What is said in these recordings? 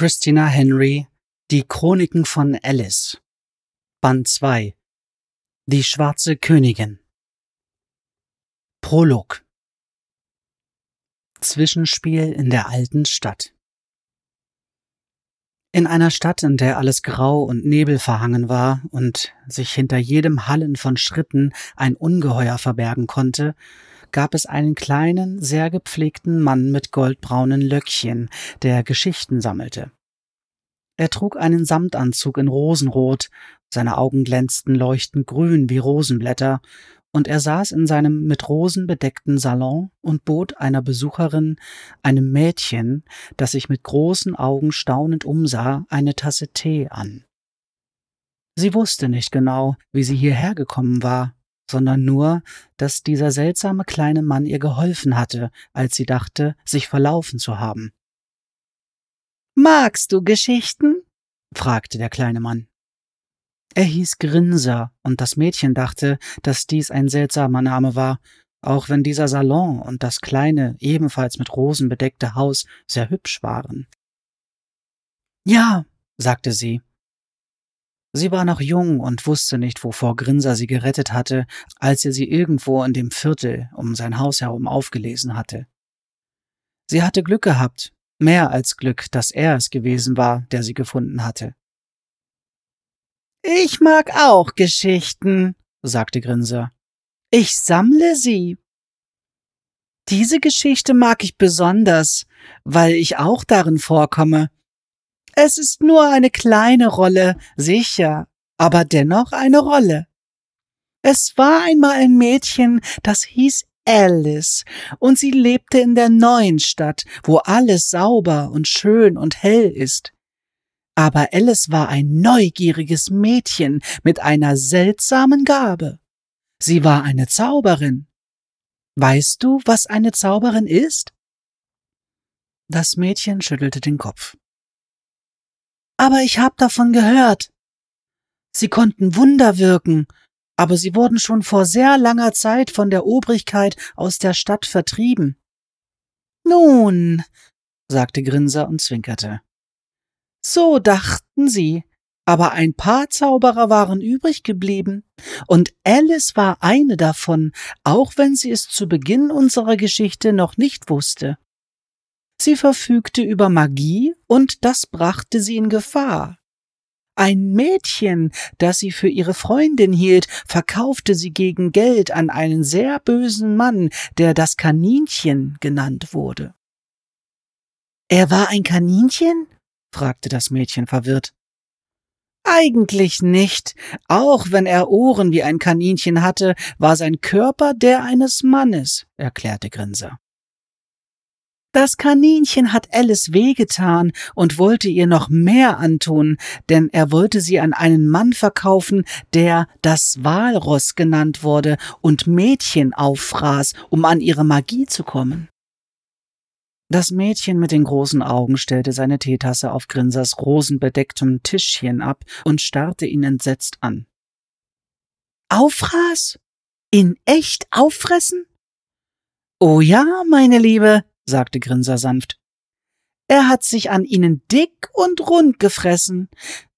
Christina Henry Die Chroniken von Alice. Band 2 Die schwarze Königin. Prolog. Zwischenspiel in der alten Stadt. In einer Stadt, in der alles grau und nebelverhangen war und sich hinter jedem Hallen von Schritten ein Ungeheuer verbergen konnte, gab es einen kleinen, sehr gepflegten Mann mit goldbraunen Löckchen, der Geschichten sammelte. Er trug einen Samtanzug in Rosenrot, seine Augen glänzten leuchtend grün wie Rosenblätter, und er saß in seinem mit Rosen bedeckten Salon und bot einer Besucherin, einem Mädchen, das sich mit großen Augen staunend umsah, eine Tasse Tee an. Sie wusste nicht genau, wie sie hierher gekommen war, sondern nur, dass dieser seltsame kleine Mann ihr geholfen hatte, als sie dachte, sich verlaufen zu haben. Magst du Geschichten? fragte der kleine Mann. Er hieß Grinser, und das Mädchen dachte, dass dies ein seltsamer Name war, auch wenn dieser Salon und das kleine, ebenfalls mit Rosen bedeckte Haus sehr hübsch waren. Ja, sagte sie, Sie war noch jung und wusste nicht, wovor Grinser sie gerettet hatte, als er sie irgendwo in dem Viertel um sein Haus herum aufgelesen hatte. Sie hatte Glück gehabt, mehr als Glück, dass er es gewesen war, der sie gefunden hatte. Ich mag auch Geschichten, sagte Grinser. Ich sammle sie. Diese Geschichte mag ich besonders, weil ich auch darin vorkomme. Es ist nur eine kleine Rolle, sicher, aber dennoch eine Rolle. Es war einmal ein Mädchen, das hieß Alice, und sie lebte in der neuen Stadt, wo alles sauber und schön und hell ist. Aber Alice war ein neugieriges Mädchen mit einer seltsamen Gabe. Sie war eine Zauberin. Weißt du, was eine Zauberin ist? Das Mädchen schüttelte den Kopf. Aber ich hab davon gehört. Sie konnten Wunder wirken, aber sie wurden schon vor sehr langer Zeit von der Obrigkeit aus der Stadt vertrieben. Nun, sagte Grinser und zwinkerte. So dachten sie, aber ein paar Zauberer waren übrig geblieben, und Alice war eine davon, auch wenn sie es zu Beginn unserer Geschichte noch nicht wusste. Sie verfügte über Magie, und das brachte sie in Gefahr. Ein Mädchen, das sie für ihre Freundin hielt, verkaufte sie gegen Geld an einen sehr bösen Mann, der das Kaninchen genannt wurde. Er war ein Kaninchen? fragte das Mädchen verwirrt. Eigentlich nicht. Auch wenn er Ohren wie ein Kaninchen hatte, war sein Körper der eines Mannes, erklärte Grinser. Das Kaninchen hat Alice wehgetan und wollte ihr noch mehr antun, denn er wollte sie an einen Mann verkaufen, der das Walross genannt wurde und Mädchen auffraß, um an ihre Magie zu kommen. Das Mädchen mit den großen Augen stellte seine Teetasse auf Grinsers rosenbedecktem Tischchen ab und starrte ihn entsetzt an. Auffraß? In echt auffressen? Oh ja, meine Liebe, sagte Grinser sanft. Er hat sich an ihnen dick und rund gefressen.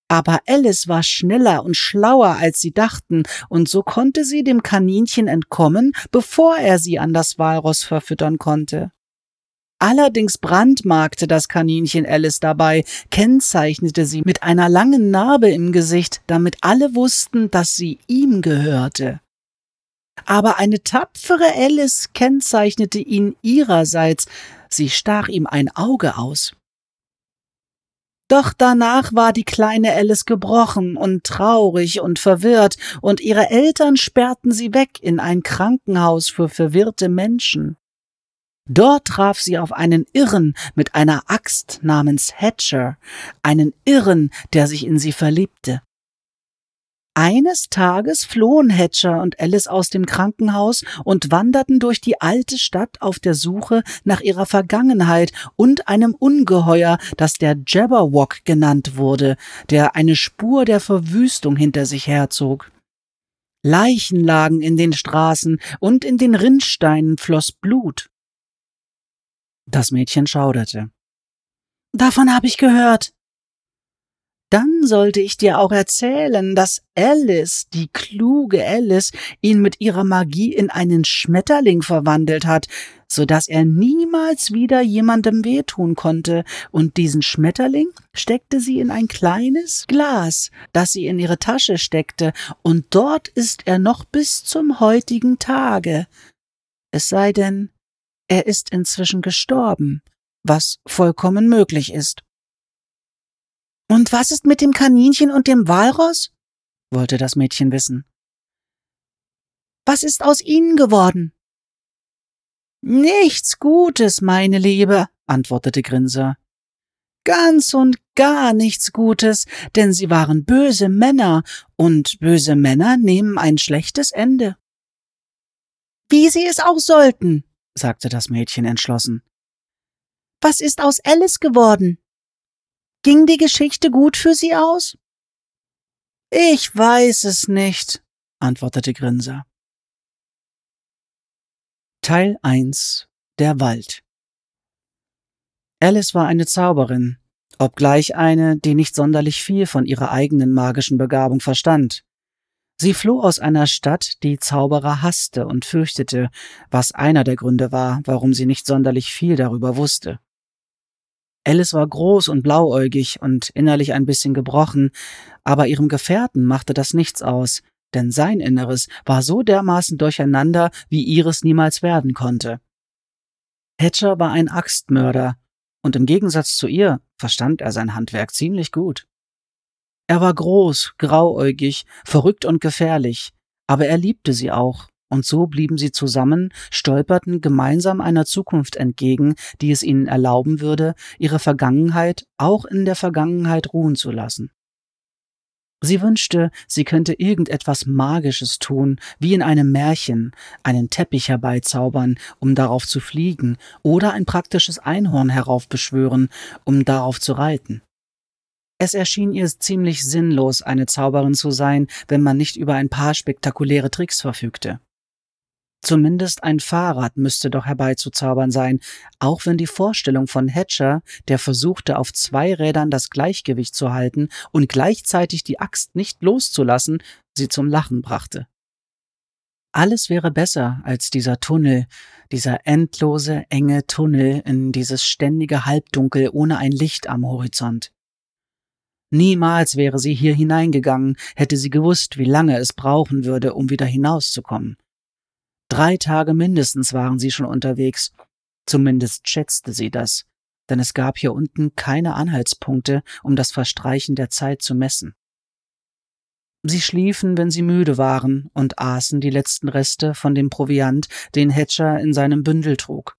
Aber Alice war schneller und schlauer, als sie dachten, und so konnte sie dem Kaninchen entkommen, bevor er sie an das Walross verfüttern konnte. Allerdings brandmarkte das Kaninchen Alice dabei, kennzeichnete sie mit einer langen Narbe im Gesicht, damit alle wussten, dass sie ihm gehörte aber eine tapfere Alice kennzeichnete ihn ihrerseits, sie stach ihm ein Auge aus. Doch danach war die kleine Alice gebrochen und traurig und verwirrt, und ihre Eltern sperrten sie weg in ein Krankenhaus für verwirrte Menschen. Dort traf sie auf einen Irren mit einer Axt namens Hatcher, einen Irren, der sich in sie verliebte. Eines Tages flohen Hatcher und Alice aus dem Krankenhaus und wanderten durch die alte Stadt auf der Suche nach ihrer Vergangenheit und einem Ungeheuer, das der Jabberwock genannt wurde, der eine Spur der Verwüstung hinter sich herzog. Leichen lagen in den Straßen und in den Rinnsteinen floss Blut. Das Mädchen schauderte. Davon habe ich gehört. Dann sollte ich dir auch erzählen, dass Alice, die kluge Alice, ihn mit ihrer Magie in einen Schmetterling verwandelt hat, so dass er niemals wieder jemandem wehtun konnte, und diesen Schmetterling steckte sie in ein kleines Glas, das sie in ihre Tasche steckte, und dort ist er noch bis zum heutigen Tage. Es sei denn, er ist inzwischen gestorben, was vollkommen möglich ist. Und was ist mit dem Kaninchen und dem Walross? wollte das Mädchen wissen. Was ist aus ihnen geworden? Nichts Gutes, meine Liebe, antwortete Grinser. Ganz und gar nichts Gutes, denn sie waren böse Männer, und böse Männer nehmen ein schlechtes Ende. Wie sie es auch sollten, sagte das Mädchen entschlossen. Was ist aus Alice geworden? Ging die Geschichte gut für Sie aus? Ich weiß es nicht, antwortete Grinser. Teil 1 Der Wald Alice war eine Zauberin, obgleich eine, die nicht sonderlich viel von ihrer eigenen magischen Begabung verstand. Sie floh aus einer Stadt, die Zauberer hasste und fürchtete, was einer der Gründe war, warum sie nicht sonderlich viel darüber wusste. Alice war groß und blauäugig und innerlich ein bisschen gebrochen, aber ihrem Gefährten machte das nichts aus, denn sein Inneres war so dermaßen durcheinander, wie ihres niemals werden konnte. Hatcher war ein Axtmörder, und im Gegensatz zu ihr verstand er sein Handwerk ziemlich gut. Er war groß, grauäugig, verrückt und gefährlich, aber er liebte sie auch und so blieben sie zusammen, stolperten gemeinsam einer Zukunft entgegen, die es ihnen erlauben würde, ihre Vergangenheit auch in der Vergangenheit ruhen zu lassen. Sie wünschte, sie könnte irgendetwas Magisches tun, wie in einem Märchen, einen Teppich herbeizaubern, um darauf zu fliegen, oder ein praktisches Einhorn heraufbeschwören, um darauf zu reiten. Es erschien ihr ziemlich sinnlos, eine Zauberin zu sein, wenn man nicht über ein paar spektakuläre Tricks verfügte. Zumindest ein Fahrrad müsste doch herbeizuzaubern sein, auch wenn die Vorstellung von Hatcher, der versuchte, auf zwei Rädern das Gleichgewicht zu halten und gleichzeitig die Axt nicht loszulassen, sie zum Lachen brachte. Alles wäre besser als dieser Tunnel, dieser endlose, enge Tunnel in dieses ständige Halbdunkel ohne ein Licht am Horizont. Niemals wäre sie hier hineingegangen, hätte sie gewusst, wie lange es brauchen würde, um wieder hinauszukommen. Drei Tage mindestens waren sie schon unterwegs. Zumindest schätzte sie das, denn es gab hier unten keine Anhaltspunkte, um das Verstreichen der Zeit zu messen. Sie schliefen, wenn sie müde waren, und aßen die letzten Reste von dem Proviant, den Hatcher in seinem Bündel trug.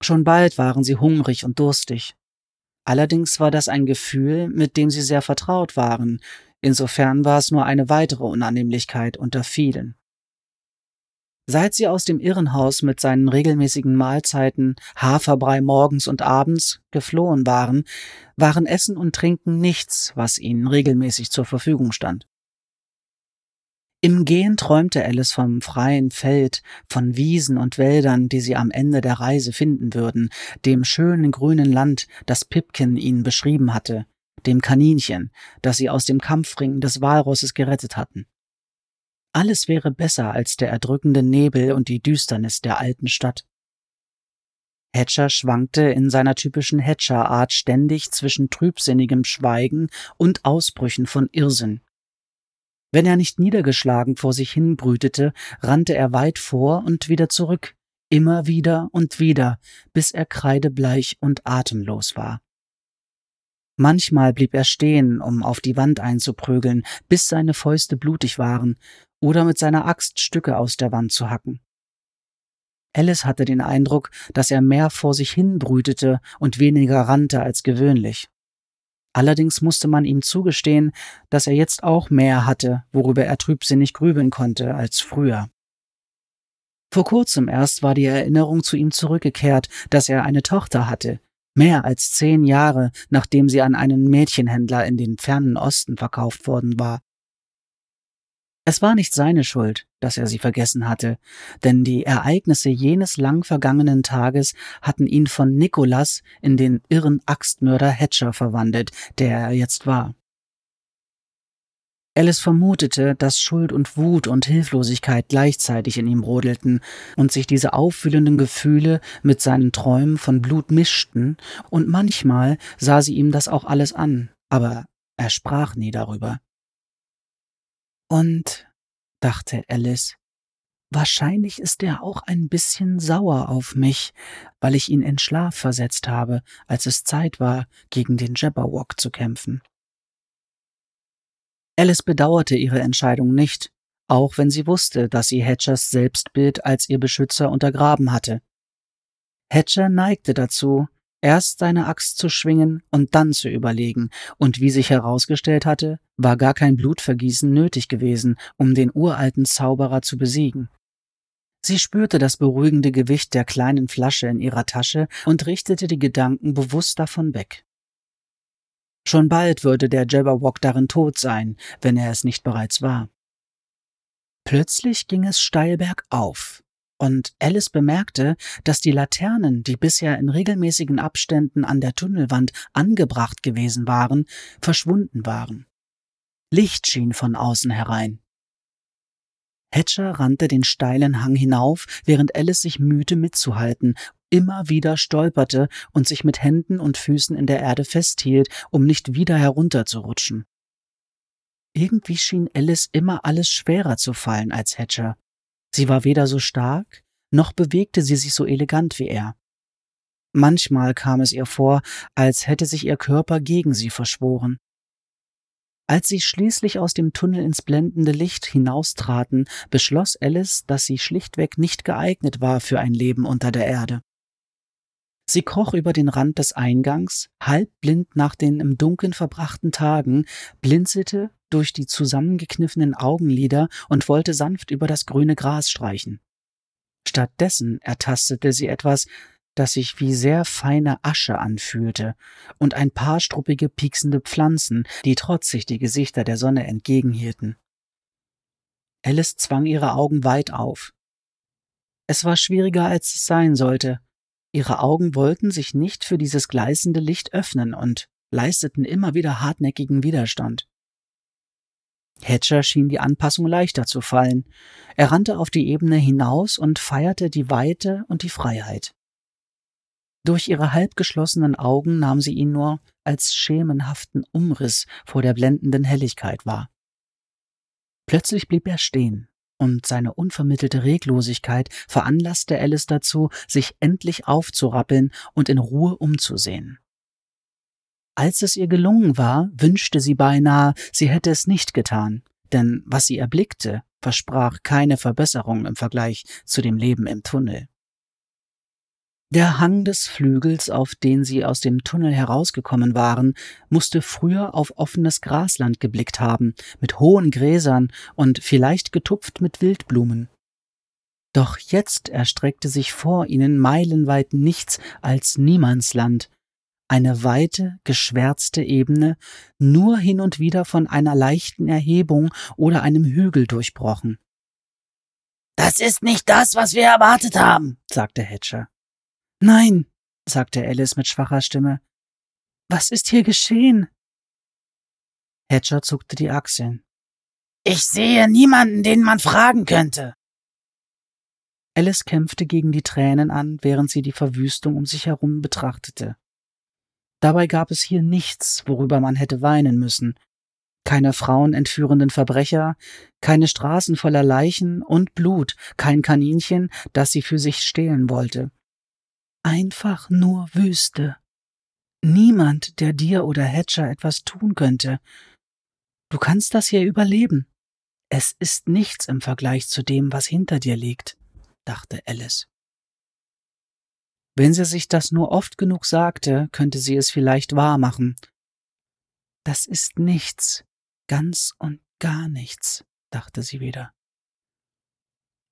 Schon bald waren sie hungrig und durstig. Allerdings war das ein Gefühl, mit dem sie sehr vertraut waren, insofern war es nur eine weitere Unannehmlichkeit unter vielen. Seit sie aus dem Irrenhaus mit seinen regelmäßigen Mahlzeiten, Haferbrei morgens und abends, geflohen waren, waren Essen und Trinken nichts, was ihnen regelmäßig zur Verfügung stand. Im Gehen träumte Alice vom freien Feld, von Wiesen und Wäldern, die sie am Ende der Reise finden würden, dem schönen grünen Land, das Pipkin ihnen beschrieben hatte, dem Kaninchen, das sie aus dem Kampfring des Walrosses gerettet hatten. Alles wäre besser als der erdrückende Nebel und die Düsternis der alten Stadt. Hatcher schwankte in seiner typischen Hatcher-Art ständig zwischen trübsinnigem Schweigen und Ausbrüchen von Irrsinn. Wenn er nicht niedergeschlagen vor sich hin brütete, rannte er weit vor und wieder zurück, immer wieder und wieder, bis er kreidebleich und atemlos war. Manchmal blieb er stehen, um auf die Wand einzuprügeln, bis seine Fäuste blutig waren, oder mit seiner Axt Stücke aus der Wand zu hacken. Alice hatte den Eindruck, dass er mehr vor sich hin brütete und weniger rannte als gewöhnlich. Allerdings musste man ihm zugestehen, dass er jetzt auch mehr hatte, worüber er trübsinnig grübeln konnte, als früher. Vor kurzem erst war die Erinnerung zu ihm zurückgekehrt, dass er eine Tochter hatte, mehr als zehn Jahre, nachdem sie an einen Mädchenhändler in den fernen Osten verkauft worden war. Es war nicht seine Schuld, dass er sie vergessen hatte, denn die Ereignisse jenes lang vergangenen Tages hatten ihn von Nikolas in den irren Axtmörder Hatcher verwandelt, der er jetzt war. Alice vermutete, dass Schuld und Wut und Hilflosigkeit gleichzeitig in ihm brodelten und sich diese auffühlenden Gefühle mit seinen Träumen von Blut mischten, und manchmal sah sie ihm das auch alles an, aber er sprach nie darüber. Und, dachte Alice, wahrscheinlich ist er auch ein bisschen sauer auf mich, weil ich ihn in Schlaf versetzt habe, als es Zeit war, gegen den Jabberwock zu kämpfen. Alice bedauerte ihre Entscheidung nicht, auch wenn sie wusste, dass sie Hatchers Selbstbild als ihr Beschützer untergraben hatte. Hatcher neigte dazu, erst seine Axt zu schwingen und dann zu überlegen, und wie sich herausgestellt hatte, war gar kein Blutvergießen nötig gewesen, um den uralten Zauberer zu besiegen. Sie spürte das beruhigende Gewicht der kleinen Flasche in ihrer Tasche und richtete die Gedanken bewusst davon weg. Schon bald würde der Jabberwock darin tot sein, wenn er es nicht bereits war. Plötzlich ging es steil bergauf und Alice bemerkte, dass die Laternen, die bisher in regelmäßigen Abständen an der Tunnelwand angebracht gewesen waren, verschwunden waren. Licht schien von außen herein. Hatcher rannte den steilen Hang hinauf, während Alice sich mühte mitzuhalten, immer wieder stolperte und sich mit Händen und Füßen in der Erde festhielt, um nicht wieder herunterzurutschen. Irgendwie schien Alice immer alles schwerer zu fallen als Hatcher. Sie war weder so stark, noch bewegte sie sich so elegant wie er. Manchmal kam es ihr vor, als hätte sich ihr Körper gegen sie verschworen. Als sie schließlich aus dem Tunnel ins blendende Licht hinaustraten, beschloss Alice, dass sie schlichtweg nicht geeignet war für ein Leben unter der Erde. Sie kroch über den Rand des Eingangs, halbblind nach den im Dunkeln verbrachten Tagen, blinzelte durch die zusammengekniffenen Augenlider und wollte sanft über das grüne Gras streichen. Stattdessen ertastete sie etwas, das sich wie sehr feine Asche anfühlte, und ein paar struppige, pieksende Pflanzen, die trotzig die Gesichter der Sonne entgegenhielten. Alice zwang ihre Augen weit auf. Es war schwieriger, als es sein sollte. Ihre Augen wollten sich nicht für dieses gleißende Licht öffnen und leisteten immer wieder hartnäckigen Widerstand. Hatcher schien die Anpassung leichter zu fallen. Er rannte auf die Ebene hinaus und feierte die Weite und die Freiheit. Durch ihre halbgeschlossenen Augen nahm sie ihn nur als schemenhaften Umriss vor der blendenden Helligkeit wahr. Plötzlich blieb er stehen, und seine unvermittelte Reglosigkeit veranlasste Alice dazu, sich endlich aufzurappeln und in Ruhe umzusehen. Als es ihr gelungen war, wünschte sie beinahe, sie hätte es nicht getan, denn was sie erblickte, versprach keine Verbesserung im Vergleich zu dem Leben im Tunnel. Der Hang des Flügels, auf den sie aus dem Tunnel herausgekommen waren, musste früher auf offenes Grasland geblickt haben, mit hohen Gräsern und vielleicht getupft mit Wildblumen. Doch jetzt erstreckte sich vor ihnen meilenweit nichts als Niemandsland, eine weite, geschwärzte Ebene, nur hin und wieder von einer leichten Erhebung oder einem Hügel durchbrochen. Das ist nicht das, was wir erwartet haben, sagte Hatcher. Nein, sagte Alice mit schwacher Stimme. Was ist hier geschehen? Hatcher zuckte die Achseln. Ich sehe niemanden, den man fragen könnte. Alice kämpfte gegen die Tränen an, während sie die Verwüstung um sich herum betrachtete. Dabei gab es hier nichts, worüber man hätte weinen müssen. Keine frauenentführenden Verbrecher, keine Straßen voller Leichen und Blut, kein Kaninchen, das sie für sich stehlen wollte. Einfach nur Wüste. Niemand, der dir oder Hatcher etwas tun könnte. Du kannst das hier überleben. Es ist nichts im Vergleich zu dem, was hinter dir liegt, dachte Alice. Wenn sie sich das nur oft genug sagte, könnte sie es vielleicht wahr machen. Das ist nichts, ganz und gar nichts, dachte sie wieder.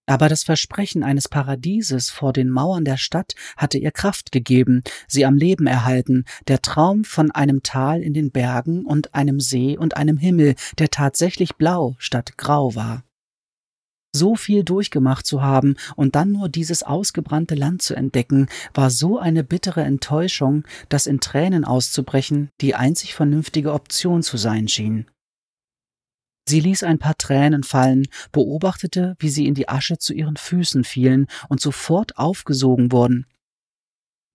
Aber das Versprechen eines Paradieses vor den Mauern der Stadt hatte ihr Kraft gegeben, sie am Leben erhalten, der Traum von einem Tal in den Bergen und einem See und einem Himmel, der tatsächlich blau statt grau war. So viel durchgemacht zu haben und dann nur dieses ausgebrannte Land zu entdecken, war so eine bittere Enttäuschung, dass in Tränen auszubrechen die einzig vernünftige Option zu sein schien. Sie ließ ein paar Tränen fallen, beobachtete, wie sie in die Asche zu ihren Füßen fielen und sofort aufgesogen wurden.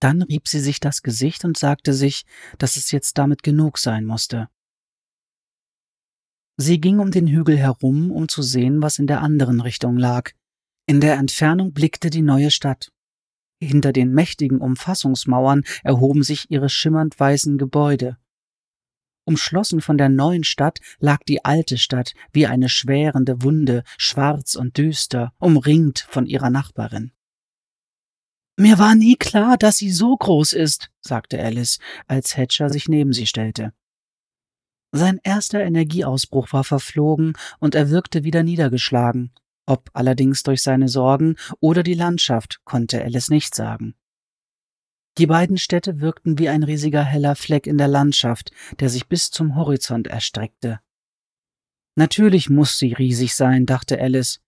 Dann rieb sie sich das Gesicht und sagte sich, dass es jetzt damit genug sein musste. Sie ging um den Hügel herum, um zu sehen, was in der anderen Richtung lag. In der Entfernung blickte die neue Stadt. Hinter den mächtigen Umfassungsmauern erhoben sich ihre schimmernd weißen Gebäude. Umschlossen von der neuen Stadt lag die alte Stadt wie eine schwärende Wunde, schwarz und düster, umringt von ihrer Nachbarin. Mir war nie klar, dass sie so groß ist, sagte Alice, als Hatcher sich neben sie stellte. Sein erster Energieausbruch war verflogen und er wirkte wieder niedergeschlagen. Ob allerdings durch seine Sorgen oder die Landschaft, konnte Alice nicht sagen. Die beiden Städte wirkten wie ein riesiger heller Fleck in der Landschaft, der sich bis zum Horizont erstreckte. Natürlich muss sie riesig sein, dachte Alice.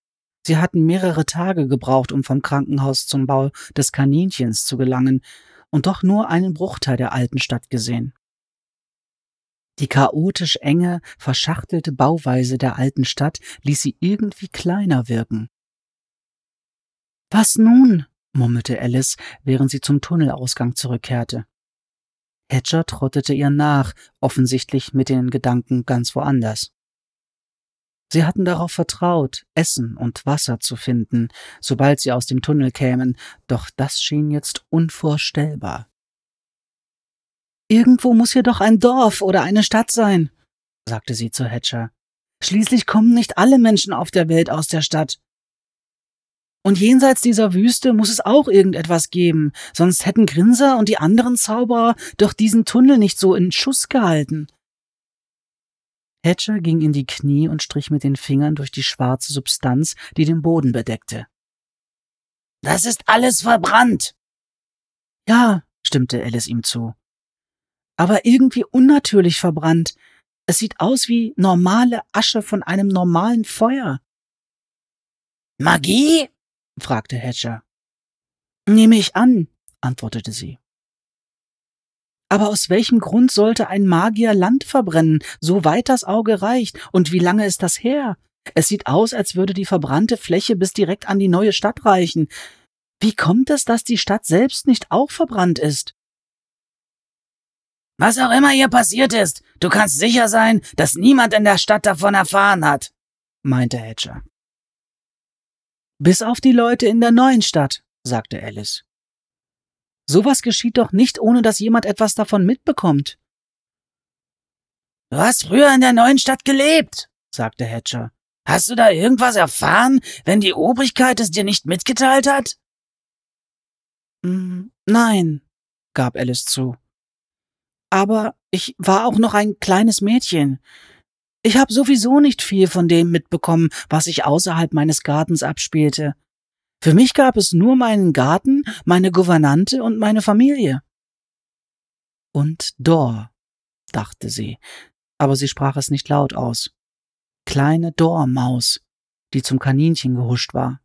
Sie hatten mehrere Tage gebraucht, um vom Krankenhaus zum Bau des Kaninchens zu gelangen, und doch nur einen Bruchteil der alten Stadt gesehen. Die chaotisch enge, verschachtelte Bauweise der alten Stadt ließ sie irgendwie kleiner wirken. Was nun? Murmelte Alice, während sie zum Tunnelausgang zurückkehrte. Hedger trottete ihr nach, offensichtlich mit den Gedanken ganz woanders. Sie hatten darauf vertraut, Essen und Wasser zu finden, sobald sie aus dem Tunnel kämen, doch das schien jetzt unvorstellbar. Irgendwo muss hier doch ein Dorf oder eine Stadt sein, sagte sie zu Hatcher. Schließlich kommen nicht alle Menschen auf der Welt aus der Stadt. Und jenseits dieser Wüste muss es auch irgendetwas geben, sonst hätten Grinser und die anderen Zauberer doch diesen Tunnel nicht so in Schuss gehalten. Hatcher ging in die Knie und strich mit den Fingern durch die schwarze Substanz, die den Boden bedeckte. Das ist alles verbrannt. Ja, stimmte Alice ihm zu. Aber irgendwie unnatürlich verbrannt. Es sieht aus wie normale Asche von einem normalen Feuer. Magie? Fragte Hatcher. Nehme ich an, antwortete sie. Aber aus welchem Grund sollte ein Magier Land verbrennen, so weit das Auge reicht, und wie lange ist das her? Es sieht aus, als würde die verbrannte Fläche bis direkt an die neue Stadt reichen. Wie kommt es, dass die Stadt selbst nicht auch verbrannt ist? Was auch immer hier passiert ist, du kannst sicher sein, dass niemand in der Stadt davon erfahren hat, meinte Hedger. Bis auf die Leute in der neuen Stadt, sagte Alice. Sowas geschieht doch nicht, ohne dass jemand etwas davon mitbekommt. Du hast früher in der neuen Stadt gelebt, sagte Hatcher. Hast du da irgendwas erfahren, wenn die Obrigkeit es dir nicht mitgeteilt hat? Mm, nein, gab Alice zu. Aber ich war auch noch ein kleines Mädchen. Ich habe sowieso nicht viel von dem mitbekommen, was sich außerhalb meines Gartens abspielte. Für mich gab es nur meinen Garten, meine Gouvernante und meine Familie. Und Dor, dachte sie, aber sie sprach es nicht laut aus. Kleine Dor-Maus, die zum Kaninchen gehuscht war.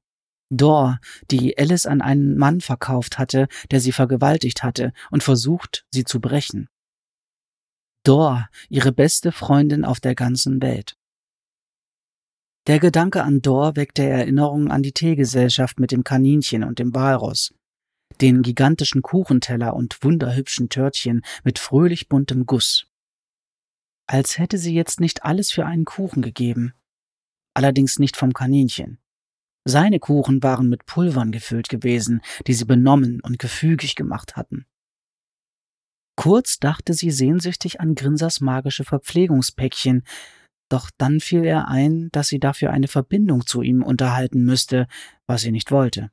Dor, die Alice an einen Mann verkauft hatte, der sie vergewaltigt hatte und versucht, sie zu brechen. Dor, ihre beste Freundin auf der ganzen Welt. Der Gedanke an Dor weckte Erinnerungen an die Teegesellschaft mit dem Kaninchen und dem Walross, den gigantischen Kuchenteller und wunderhübschen Törtchen mit fröhlich buntem Guss. Als hätte sie jetzt nicht alles für einen Kuchen gegeben. Allerdings nicht vom Kaninchen. Seine Kuchen waren mit Pulvern gefüllt gewesen, die sie benommen und gefügig gemacht hatten. Kurz dachte sie sehnsüchtig an Grinsers magische Verpflegungspäckchen, doch dann fiel ihr ein, dass sie dafür eine Verbindung zu ihm unterhalten müsste, was sie nicht wollte.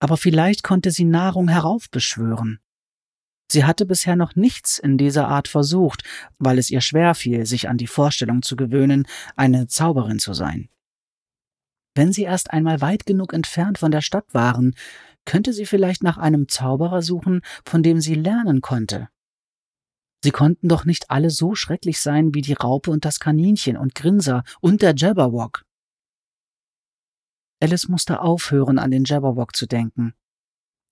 Aber vielleicht konnte sie Nahrung heraufbeschwören. Sie hatte bisher noch nichts in dieser Art versucht, weil es ihr schwer fiel, sich an die Vorstellung zu gewöhnen, eine Zauberin zu sein. Wenn sie erst einmal weit genug entfernt von der Stadt waren, könnte sie vielleicht nach einem Zauberer suchen, von dem sie lernen konnte. Sie konnten doch nicht alle so schrecklich sein wie die Raupe und das Kaninchen und Grinser und der Jabberwock. Alice musste aufhören, an den Jabberwock zu denken.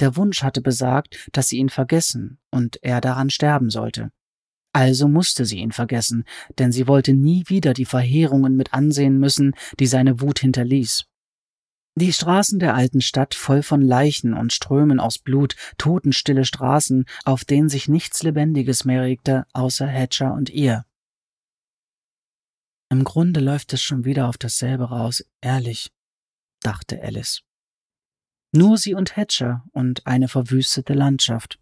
Der Wunsch hatte besagt, dass sie ihn vergessen und er daran sterben sollte. Also musste sie ihn vergessen, denn sie wollte nie wieder die Verheerungen mit ansehen müssen, die seine Wut hinterließ. Die Straßen der alten Stadt voll von Leichen und Strömen aus Blut, totenstille Straßen, auf denen sich nichts Lebendiges mehr regte, außer Hatcher und ihr. Im Grunde läuft es schon wieder auf dasselbe raus, ehrlich, dachte Alice. Nur sie und Hatcher und eine verwüstete Landschaft.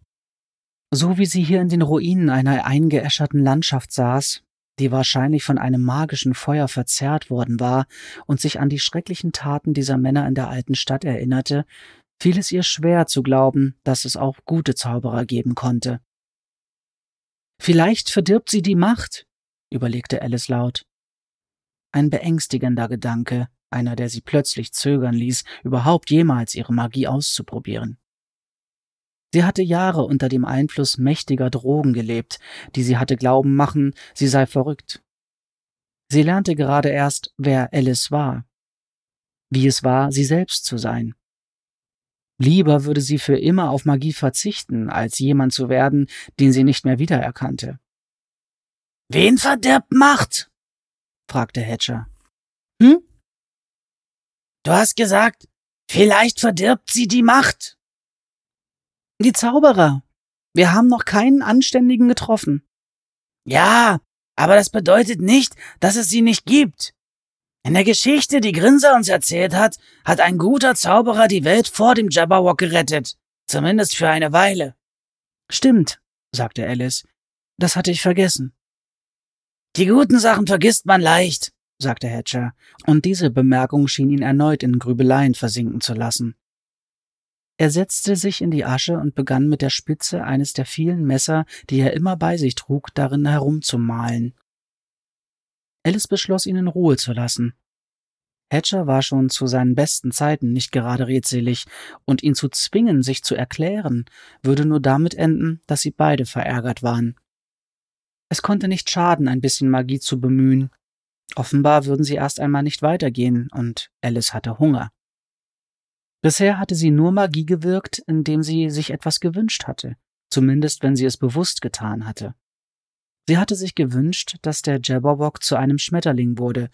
So wie sie hier in den Ruinen einer eingeäscherten Landschaft saß, die wahrscheinlich von einem magischen Feuer verzerrt worden war und sich an die schrecklichen Taten dieser Männer in der alten Stadt erinnerte, fiel es ihr schwer zu glauben, dass es auch gute Zauberer geben konnte. Vielleicht verdirbt sie die Macht, überlegte Alice laut. Ein beängstigender Gedanke, einer, der sie plötzlich zögern ließ, überhaupt jemals ihre Magie auszuprobieren. Sie hatte Jahre unter dem Einfluss mächtiger Drogen gelebt, die sie hatte glauben machen, sie sei verrückt. Sie lernte gerade erst, wer Alice war, wie es war, sie selbst zu sein. Lieber würde sie für immer auf Magie verzichten, als jemand zu werden, den sie nicht mehr wiedererkannte. Wen verderbt Macht? fragte Hatcher. Hm? Du hast gesagt, vielleicht verdirbt sie die Macht. Die Zauberer. Wir haben noch keinen Anständigen getroffen. Ja, aber das bedeutet nicht, dass es sie nicht gibt. In der Geschichte, die Grinser uns erzählt hat, hat ein guter Zauberer die Welt vor dem Jabberwock gerettet. Zumindest für eine Weile. Stimmt, sagte Alice. Das hatte ich vergessen. Die guten Sachen vergisst man leicht, sagte Hatcher, und diese Bemerkung schien ihn erneut in Grübeleien versinken zu lassen. Er setzte sich in die Asche und begann mit der Spitze eines der vielen Messer, die er immer bei sich trug, darin herumzumalen. Alice beschloss, ihn in Ruhe zu lassen. Hatcher war schon zu seinen besten Zeiten nicht gerade redselig, und ihn zu zwingen, sich zu erklären, würde nur damit enden, dass sie beide verärgert waren. Es konnte nicht schaden, ein bisschen Magie zu bemühen. Offenbar würden sie erst einmal nicht weitergehen, und Alice hatte Hunger. Bisher hatte sie nur Magie gewirkt, indem sie sich etwas gewünscht hatte, zumindest wenn sie es bewusst getan hatte. Sie hatte sich gewünscht, dass der Jabberwock zu einem Schmetterling wurde.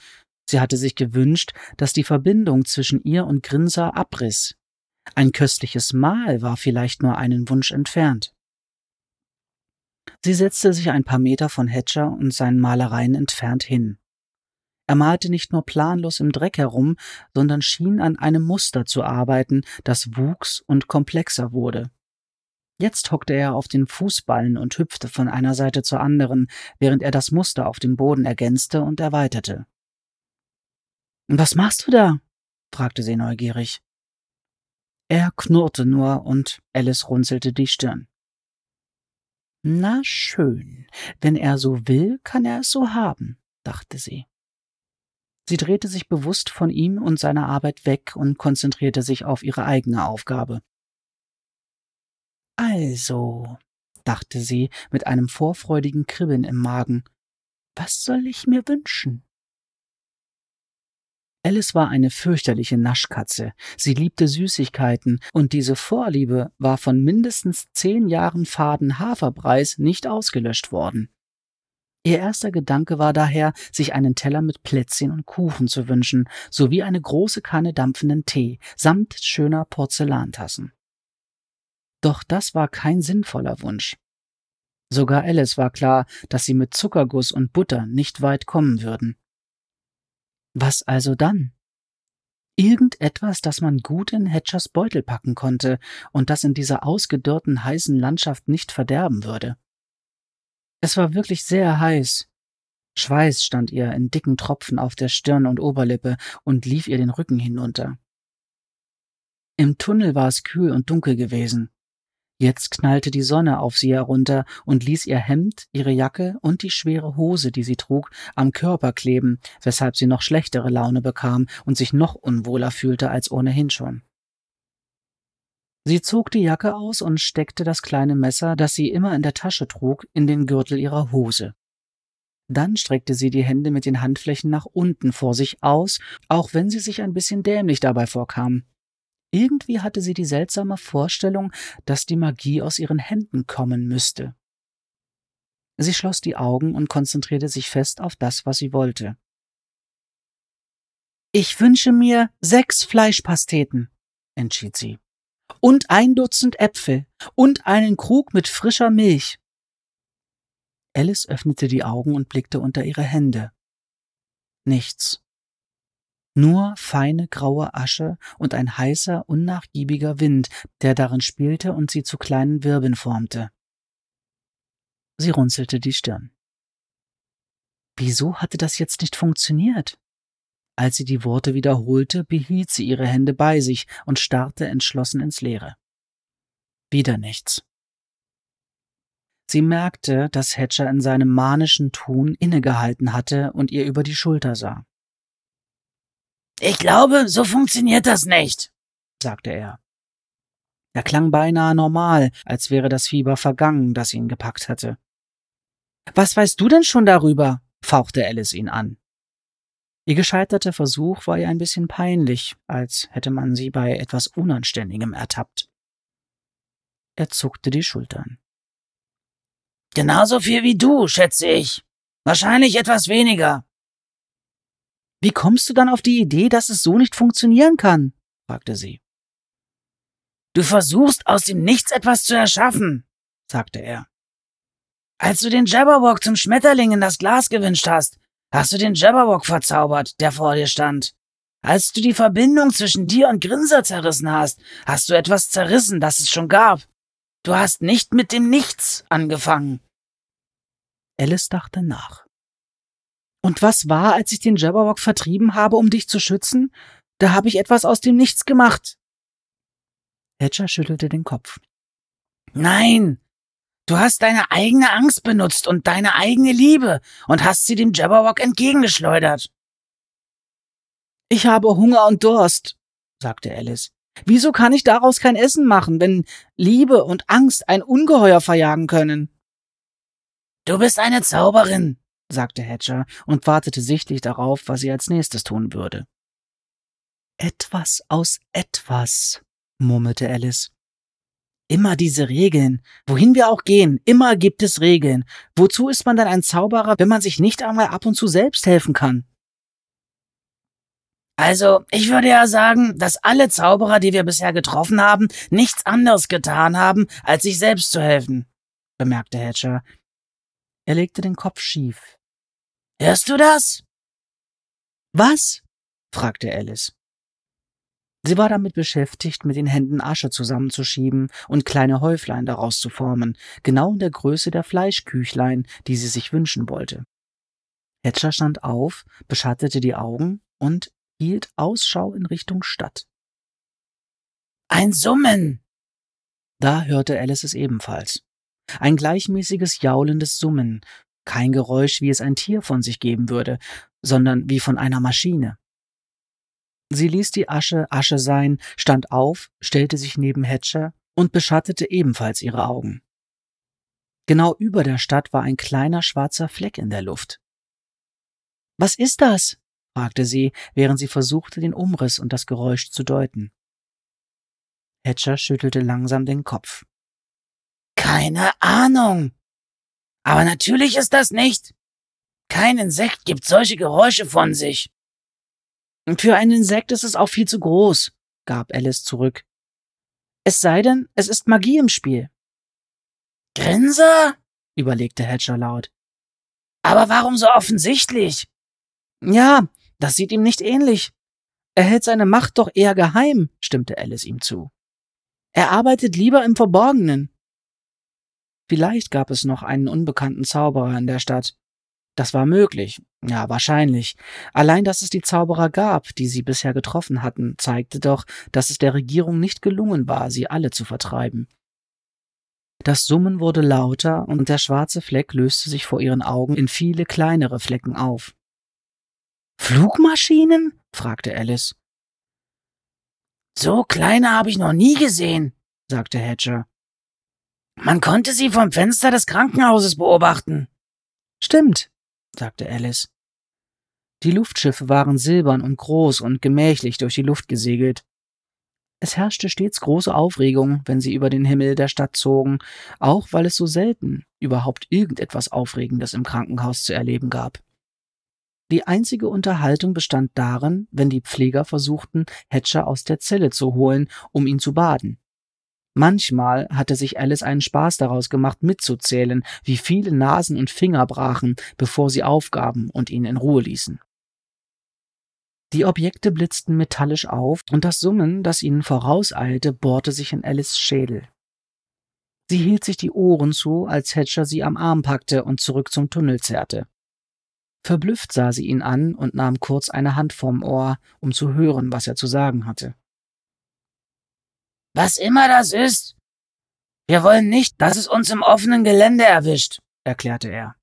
Sie hatte sich gewünscht, dass die Verbindung zwischen ihr und Grinser abriss. Ein köstliches Mahl war vielleicht nur einen Wunsch entfernt. Sie setzte sich ein paar Meter von Hatcher und seinen Malereien entfernt hin. Er malte nicht nur planlos im Dreck herum, sondern schien an einem Muster zu arbeiten, das wuchs und komplexer wurde. Jetzt hockte er auf den Fußballen und hüpfte von einer Seite zur anderen, während er das Muster auf dem Boden ergänzte und erweiterte. Was machst du da? fragte sie neugierig. Er knurrte nur und Alice runzelte die Stirn. Na schön, wenn er so will, kann er es so haben, dachte sie. Sie drehte sich bewusst von ihm und seiner Arbeit weg und konzentrierte sich auf ihre eigene Aufgabe. Also, dachte sie mit einem vorfreudigen Kribbeln im Magen, was soll ich mir wünschen? Alice war eine fürchterliche Naschkatze. Sie liebte Süßigkeiten, und diese Vorliebe war von mindestens zehn Jahren faden Haferpreis nicht ausgelöscht worden. Ihr erster Gedanke war daher, sich einen Teller mit Plätzchen und Kuchen zu wünschen, sowie eine große Kanne dampfenden Tee samt schöner Porzellantassen. Doch das war kein sinnvoller Wunsch. Sogar Alice war klar, dass sie mit Zuckerguss und Butter nicht weit kommen würden. Was also dann? Irgendetwas, das man gut in Hatchers Beutel packen konnte und das in dieser ausgedörrten heißen Landschaft nicht verderben würde. Es war wirklich sehr heiß. Schweiß stand ihr in dicken Tropfen auf der Stirn und Oberlippe und lief ihr den Rücken hinunter. Im Tunnel war es kühl und dunkel gewesen. Jetzt knallte die Sonne auf sie herunter und ließ ihr Hemd, ihre Jacke und die schwere Hose, die sie trug, am Körper kleben, weshalb sie noch schlechtere Laune bekam und sich noch unwohler fühlte als ohnehin schon. Sie zog die Jacke aus und steckte das kleine Messer, das sie immer in der Tasche trug, in den Gürtel ihrer Hose. Dann streckte sie die Hände mit den Handflächen nach unten vor sich aus, auch wenn sie sich ein bisschen dämlich dabei vorkam. Irgendwie hatte sie die seltsame Vorstellung, dass die Magie aus ihren Händen kommen müsste. Sie schloss die Augen und konzentrierte sich fest auf das, was sie wollte. Ich wünsche mir sechs Fleischpasteten, entschied sie, und ein Dutzend Äpfel und einen Krug mit frischer Milch. Alice öffnete die Augen und blickte unter ihre Hände. Nichts. Nur feine graue Asche und ein heißer, unnachgiebiger Wind, der darin spielte und sie zu kleinen Wirbeln formte. Sie runzelte die Stirn. Wieso hatte das jetzt nicht funktioniert? Als sie die Worte wiederholte, behielt sie ihre Hände bei sich und starrte entschlossen ins Leere. Wieder nichts. Sie merkte, dass Hatcher in seinem manischen Tun innegehalten hatte und ihr über die Schulter sah. Ich glaube, so funktioniert das nicht, sagte er. Er klang beinahe normal, als wäre das Fieber vergangen, das ihn gepackt hatte. Was weißt du denn schon darüber? fauchte Alice ihn an. Ihr gescheiterter Versuch war ihr ein bisschen peinlich, als hätte man sie bei etwas Unanständigem ertappt. Er zuckte die Schultern. Genauso viel wie du, schätze ich. Wahrscheinlich etwas weniger. Wie kommst du dann auf die Idee, dass es so nicht funktionieren kann? fragte sie. Du versuchst aus dem Nichts etwas zu erschaffen, sagte er. Als du den Jabberwock zum Schmetterling in das Glas gewünscht hast, hast du den Jabberwock verzaubert, der vor dir stand. Als du die Verbindung zwischen dir und Grinser zerrissen hast, hast du etwas zerrissen, das es schon gab. Du hast nicht mit dem Nichts angefangen. Alice dachte nach. Und was war, als ich den Jabberwock vertrieben habe, um dich zu schützen? Da habe ich etwas aus dem Nichts gemacht. Hedger schüttelte den Kopf. Nein, Du hast deine eigene Angst benutzt und deine eigene Liebe und hast sie dem Jabberwock entgegengeschleudert. Ich habe Hunger und Durst, sagte Alice. Wieso kann ich daraus kein Essen machen, wenn Liebe und Angst ein Ungeheuer verjagen können? Du bist eine Zauberin, sagte Hatcher und wartete sichtlich darauf, was sie als nächstes tun würde. Etwas aus etwas, murmelte Alice. Immer diese Regeln. Wohin wir auch gehen, immer gibt es Regeln. Wozu ist man dann ein Zauberer, wenn man sich nicht einmal ab und zu selbst helfen kann? Also, ich würde ja sagen, dass alle Zauberer, die wir bisher getroffen haben, nichts anderes getan haben, als sich selbst zu helfen, bemerkte Hatcher. Er legte den Kopf schief. Hörst du das? Was? fragte Alice. Sie war damit beschäftigt, mit den Händen Asche zusammenzuschieben und kleine Häuflein daraus zu formen, genau in der Größe der Fleischküchlein, die sie sich wünschen wollte. Hatcher stand auf, beschattete die Augen und hielt Ausschau in Richtung Stadt. Ein Summen! Da hörte Alice es ebenfalls. Ein gleichmäßiges jaulendes Summen, kein Geräusch, wie es ein Tier von sich geben würde, sondern wie von einer Maschine. Sie ließ die Asche Asche sein, stand auf, stellte sich neben Hatcher und beschattete ebenfalls ihre Augen. Genau über der Stadt war ein kleiner schwarzer Fleck in der Luft. Was ist das? fragte sie, während sie versuchte, den Umriss und das Geräusch zu deuten. Hatcher schüttelte langsam den Kopf. Keine Ahnung. Aber natürlich ist das nicht. Kein Insekt gibt solche Geräusche von sich. Für ein Insekt ist es auch viel zu groß, gab Alice zurück. Es sei denn, es ist Magie im Spiel. Grinser? überlegte Hatcher laut. Aber warum so offensichtlich? Ja, das sieht ihm nicht ähnlich. Er hält seine Macht doch eher geheim, stimmte Alice ihm zu. Er arbeitet lieber im Verborgenen. Vielleicht gab es noch einen unbekannten Zauberer in der Stadt, das war möglich. Ja, wahrscheinlich. Allein, dass es die Zauberer gab, die sie bisher getroffen hatten, zeigte doch, dass es der Regierung nicht gelungen war, sie alle zu vertreiben. Das Summen wurde lauter und der schwarze Fleck löste sich vor ihren Augen in viele kleinere Flecken auf. Flugmaschinen? fragte Alice. So kleine habe ich noch nie gesehen, sagte Hedger. Man konnte sie vom Fenster des Krankenhauses beobachten. Stimmt, sagte Alice. Die Luftschiffe waren silbern und groß und gemächlich durch die Luft gesegelt. Es herrschte stets große Aufregung, wenn sie über den Himmel der Stadt zogen, auch weil es so selten überhaupt irgendetwas Aufregendes im Krankenhaus zu erleben gab. Die einzige Unterhaltung bestand darin, wenn die Pfleger versuchten, Hatcher aus der Zelle zu holen, um ihn zu baden. Manchmal hatte sich Alice einen Spaß daraus gemacht, mitzuzählen, wie viele Nasen und Finger brachen, bevor sie aufgaben und ihn in Ruhe ließen. Die Objekte blitzten metallisch auf, und das Summen, das ihnen vorauseilte, bohrte sich in Alice Schädel. Sie hielt sich die Ohren zu, als Hatcher sie am Arm packte und zurück zum Tunnel zerrte. Verblüfft sah sie ihn an und nahm kurz eine Hand vom Ohr, um zu hören, was er zu sagen hatte. Was immer das ist. Wir wollen nicht, dass es uns im offenen Gelände erwischt, erklärte er.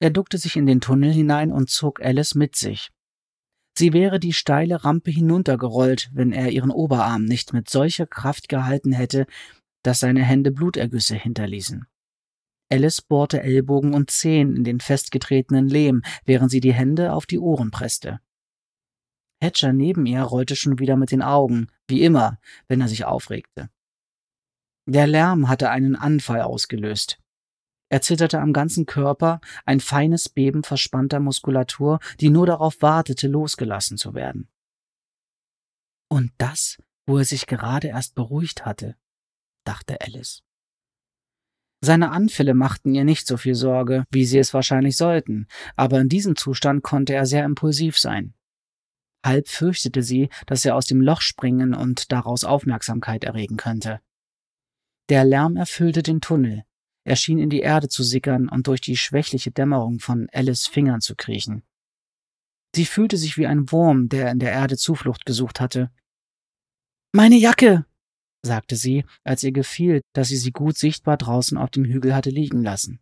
Er duckte sich in den Tunnel hinein und zog Alice mit sich. Sie wäre die steile Rampe hinuntergerollt, wenn er ihren Oberarm nicht mit solcher Kraft gehalten hätte, dass seine Hände Blutergüsse hinterließen. Alice bohrte Ellbogen und Zehen in den festgetretenen Lehm, während sie die Hände auf die Ohren presste. Hatcher neben ihr rollte schon wieder mit den Augen, wie immer, wenn er sich aufregte. Der Lärm hatte einen Anfall ausgelöst. Er zitterte am ganzen Körper, ein feines Beben verspannter Muskulatur, die nur darauf wartete, losgelassen zu werden. Und das, wo er sich gerade erst beruhigt hatte, dachte Alice. Seine Anfälle machten ihr nicht so viel Sorge, wie sie es wahrscheinlich sollten, aber in diesem Zustand konnte er sehr impulsiv sein. Halb fürchtete sie, dass er aus dem Loch springen und daraus Aufmerksamkeit erregen könnte. Der Lärm erfüllte den Tunnel, er schien in die Erde zu sickern und durch die schwächliche Dämmerung von Alice Fingern zu kriechen. Sie fühlte sich wie ein Wurm, der in der Erde Zuflucht gesucht hatte. Meine Jacke, sagte sie, als ihr gefiel, dass sie sie gut sichtbar draußen auf dem Hügel hatte liegen lassen.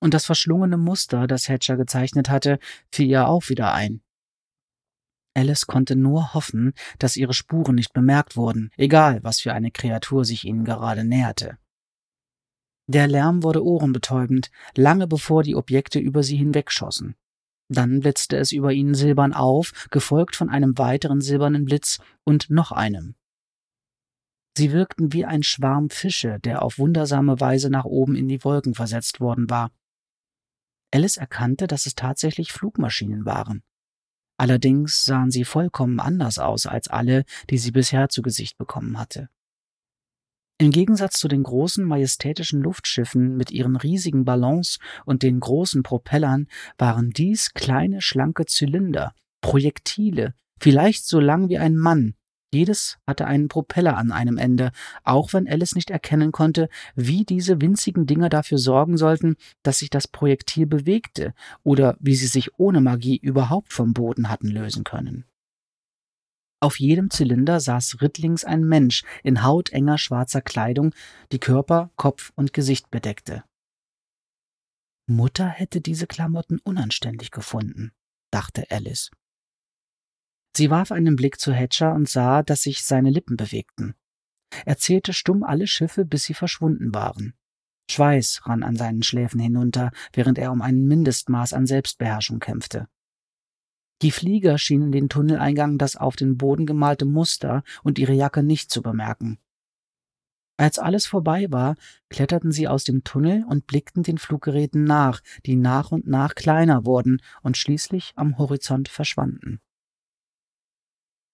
Und das verschlungene Muster, das Hatcher gezeichnet hatte, fiel ihr auch wieder ein. Alice konnte nur hoffen, dass ihre Spuren nicht bemerkt wurden, egal was für eine Kreatur sich ihnen gerade näherte. Der Lärm wurde ohrenbetäubend, lange bevor die Objekte über sie hinwegschossen. Dann blitzte es über ihnen silbern auf, gefolgt von einem weiteren silbernen Blitz und noch einem. Sie wirkten wie ein Schwarm Fische, der auf wundersame Weise nach oben in die Wolken versetzt worden war. Alice erkannte, dass es tatsächlich Flugmaschinen waren. Allerdings sahen sie vollkommen anders aus als alle, die sie bisher zu Gesicht bekommen hatte. Im Gegensatz zu den großen majestätischen Luftschiffen mit ihren riesigen Ballons und den großen Propellern waren dies kleine, schlanke Zylinder, Projektile, vielleicht so lang wie ein Mann. Jedes hatte einen Propeller an einem Ende, auch wenn Alice nicht erkennen konnte, wie diese winzigen Dinger dafür sorgen sollten, dass sich das Projektil bewegte oder wie sie sich ohne Magie überhaupt vom Boden hatten lösen können. Auf jedem Zylinder saß rittlings ein Mensch in hautenger schwarzer Kleidung, die Körper, Kopf und Gesicht bedeckte. Mutter hätte diese Klamotten unanständig gefunden, dachte Alice. Sie warf einen Blick zu Hatcher und sah, dass sich seine Lippen bewegten. Er zählte stumm alle Schiffe, bis sie verschwunden waren. Schweiß rann an seinen Schläfen hinunter, während er um ein Mindestmaß an Selbstbeherrschung kämpfte. Die Flieger schienen den Tunneleingang das auf den Boden gemalte Muster und ihre Jacke nicht zu bemerken. Als alles vorbei war, kletterten sie aus dem Tunnel und blickten den Fluggeräten nach, die nach und nach kleiner wurden und schließlich am Horizont verschwanden.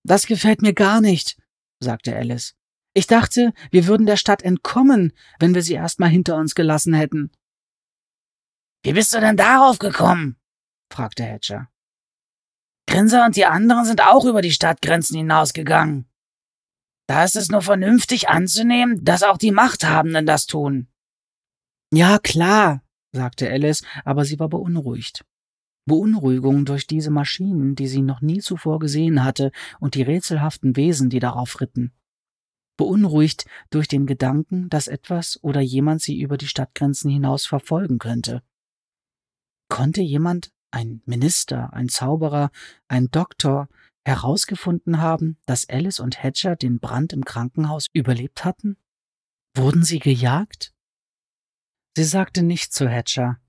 Das gefällt mir gar nicht, sagte Alice. Ich dachte, wir würden der Stadt entkommen, wenn wir sie erst mal hinter uns gelassen hätten. Wie bist du denn darauf gekommen? fragte Hatcher. Grinser und die anderen sind auch über die Stadtgrenzen hinausgegangen. Da ist es nur vernünftig anzunehmen, dass auch die Machthabenden das tun. Ja, klar, sagte Alice, aber sie war beunruhigt. Beunruhigung durch diese Maschinen, die sie noch nie zuvor gesehen hatte, und die rätselhaften Wesen, die darauf ritten. Beunruhigt durch den Gedanken, dass etwas oder jemand sie über die Stadtgrenzen hinaus verfolgen könnte. Konnte jemand ein Minister, ein Zauberer, ein Doktor herausgefunden haben, dass Alice und Hatcher den Brand im Krankenhaus überlebt hatten? Wurden sie gejagt? Sie sagte nichts zu Hatcher.